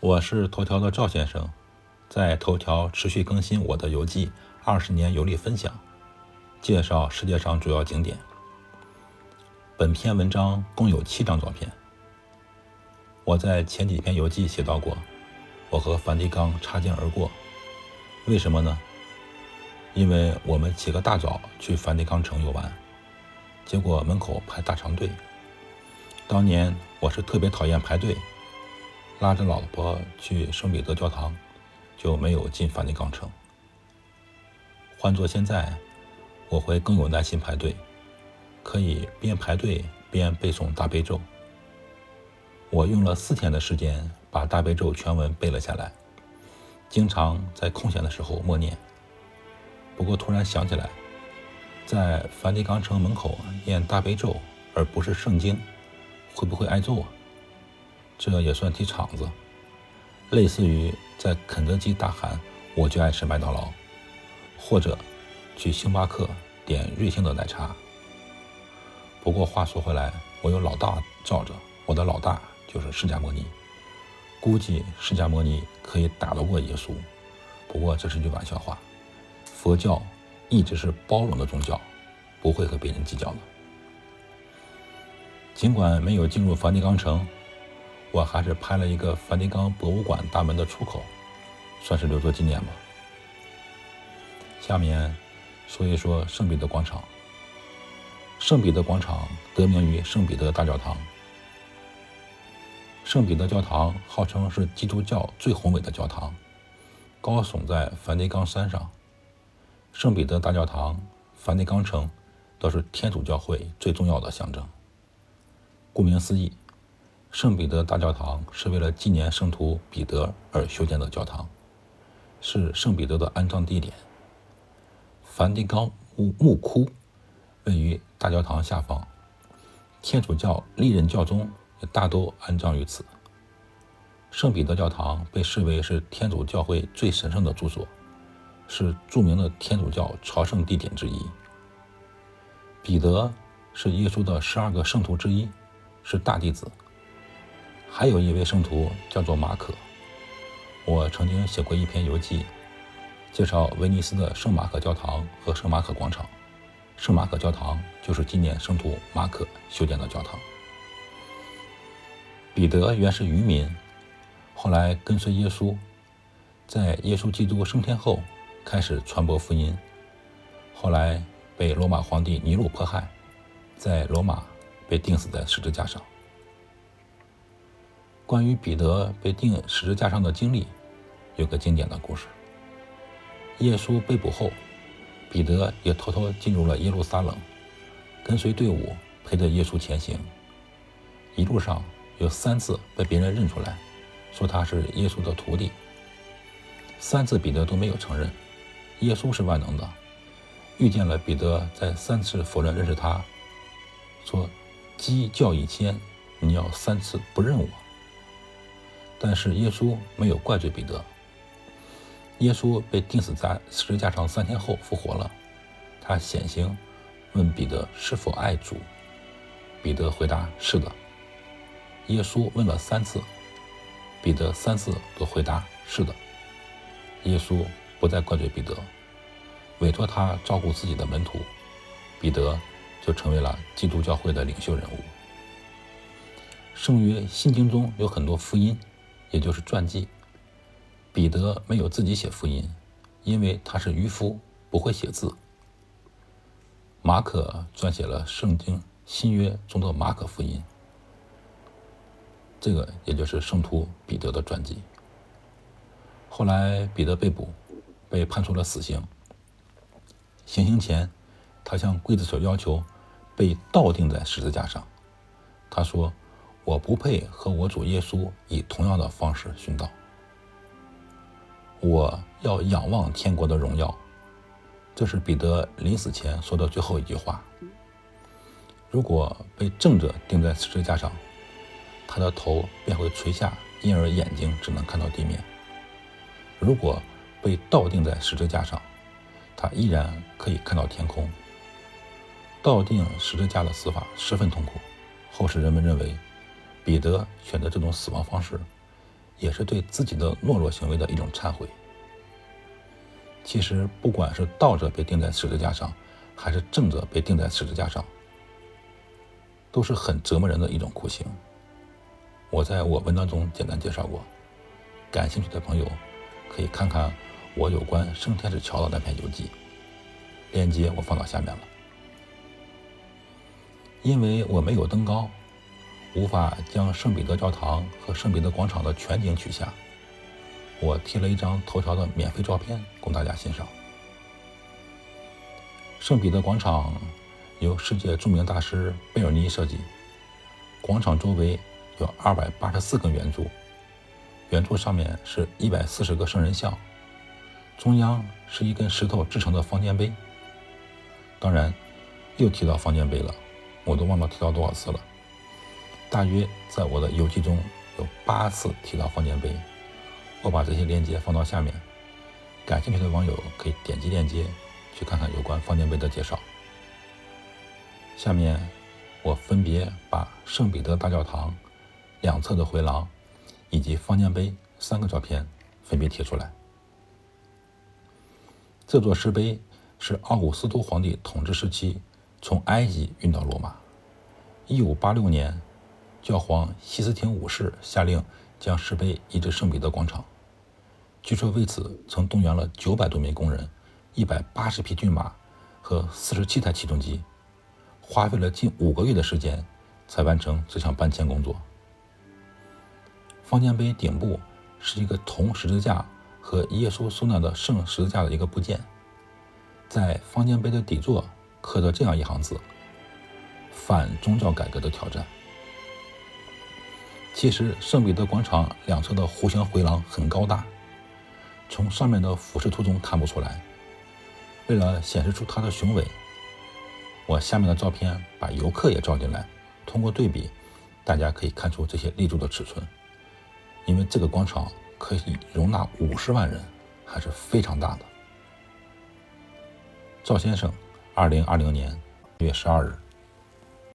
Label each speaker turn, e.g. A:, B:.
A: 我是头条的赵先生，在头条持续更新我的游记《二十年游历分享》，介绍世界上主要景点。本篇文章共有七张照片。我在前几篇游记写到过，我和梵蒂冈擦肩而过，为什么呢？因为我们起个大早去梵蒂冈城游玩，结果门口排大长队。当年我是特别讨厌排队。拉着老婆去圣彼得教堂，就没有进梵蒂冈城。换做现在，我会更有耐心排队，可以边排队边背诵大悲咒。我用了四天的时间把大悲咒全文背了下来，经常在空闲的时候默念。不过突然想起来，在梵蒂冈城门口念大悲咒而不是圣经，会不会挨揍啊？这也算踢场子，类似于在肯德基大喊“我就爱吃麦当劳”，或者去星巴克点瑞幸的奶茶。不过话说回来，我有老大罩着，我的老大就是释迦牟尼，估计释迦牟尼可以打得过耶稣。不过这是句玩笑话，佛教一直是包容的宗教，不会和别人计较的。尽管没有进入梵蒂冈城。我还是拍了一个梵蒂冈博物馆大门的出口，算是留作纪念吧。下面说一说圣彼得广场。圣彼得广场得名于圣彼得大教堂。圣彼得教堂号称是基督教最宏伟的教堂，高耸在梵蒂冈山上。圣彼得大教堂、梵蒂冈城都是天主教会最重要的象征。顾名思义。圣彼得大教堂是为了纪念圣徒彼得而修建的教堂，是圣彼得的安葬地点。梵蒂冈墓墓窟位于大教堂下方，天主教历任教宗也大都安葬于此。圣彼得教堂被视为是天主教会最神圣的住所，是著名的天主教朝圣地点之一。彼得是耶稣的十二个圣徒之一，是大弟子。还有一位圣徒叫做马可，我曾经写过一篇游记，介绍威尼斯的圣马可教堂和圣马可广场。圣马可教堂就是纪念圣徒马可修建的教堂。彼得原是渔民，后来跟随耶稣，在耶稣基督升天后开始传播福音，后来被罗马皇帝尼禄迫害，在罗马被钉死在十字架上。关于彼得被钉十字架上的经历，有个经典的故事。耶稣被捕后，彼得也偷偷进入了耶路撒冷，跟随队伍陪着耶稣前行。一路上有三次被别人认出来，说他是耶稣的徒弟。三次彼得都没有承认。耶稣是万能的，遇见了彼得在三次否认认识他，说：“鸡叫一千，你要三次不认我。”但是耶稣没有怪罪彼得。耶稣被钉死在十字架上三天后复活了，他显形，问彼得是否爱主。彼得回答是的。耶稣问了三次，彼得三次都回答是的。耶稣不再怪罪彼得，委托他照顾自己的门徒，彼得就成为了基督教会的领袖人物。圣约信经中有很多福音。也就是传记。彼得没有自己写福音，因为他是渔夫，不会写字。马可撰写了圣经新约中的马可福音，这个也就是圣徒彼得的传记。后来彼得被捕，被判处了死刑。行刑前，他向刽子手要求被倒钉在十字架上。他说。我不配和我主耶稣以同样的方式殉道。我要仰望天国的荣耀，这是彼得临死前说的最后一句话。如果被正着钉在十字架上，他的头便会垂下，因而眼睛只能看到地面；如果被倒钉在十字架上，他依然可以看到天空。倒钉十字架的死法十分痛苦，后世人们认为。彼得选择这种死亡方式，也是对自己的懦弱行为的一种忏悔。其实，不管是倒着被钉在十字架上，还是正着被钉在十字架上，都是很折磨人的一种酷刑。我在我文章中简单介绍过，感兴趣的朋友可以看看我有关圣天使桥的那篇游记，链接我放到下面了。因为我没有登高。无法将圣彼得教堂和圣彼得广场的全景取下，我贴了一张头条的免费照片供大家欣赏。圣彼得广场由世界著名大师贝尔尼设计，广场周围有二百八十四根圆柱，圆柱上面是一百四十个圣人像，中央是一根石头制成的方尖碑。当然，又提到方尖碑了，我都忘了提到多少次了。大约在我的游记中有八次提到方尖碑，我把这些链接放到下面，感兴趣的网友可以点击链接去看看有关方尖碑的介绍。下面我分别把圣彼得大教堂两侧的回廊以及方尖碑三个照片分别贴出来。这座石碑是奥古斯都皇帝统治时期从埃及运到罗马，一五八六年。教皇西斯廷五世下令将石碑移至圣彼得广场，据说为此曾动员了九百多名工人、一百八十匹骏马和四十七台起重机，花费了近五个月的时间才完成这项搬迁工作。方尖碑顶部是一个铜十字架和耶稣受难的圣十字架的一个部件，在方尖碑的底座刻着这样一行字：“反宗教改革的挑战。”其实，圣彼得广场两侧的弧形回廊很高大，从上面的俯视图中看不出来。为了显示出它的雄伟，我下面的照片把游客也照进来，通过对比，大家可以看出这些立柱的尺寸。因为这个广场可以容纳五十万人，还是非常大的。赵先生，二零二零年一月十二日。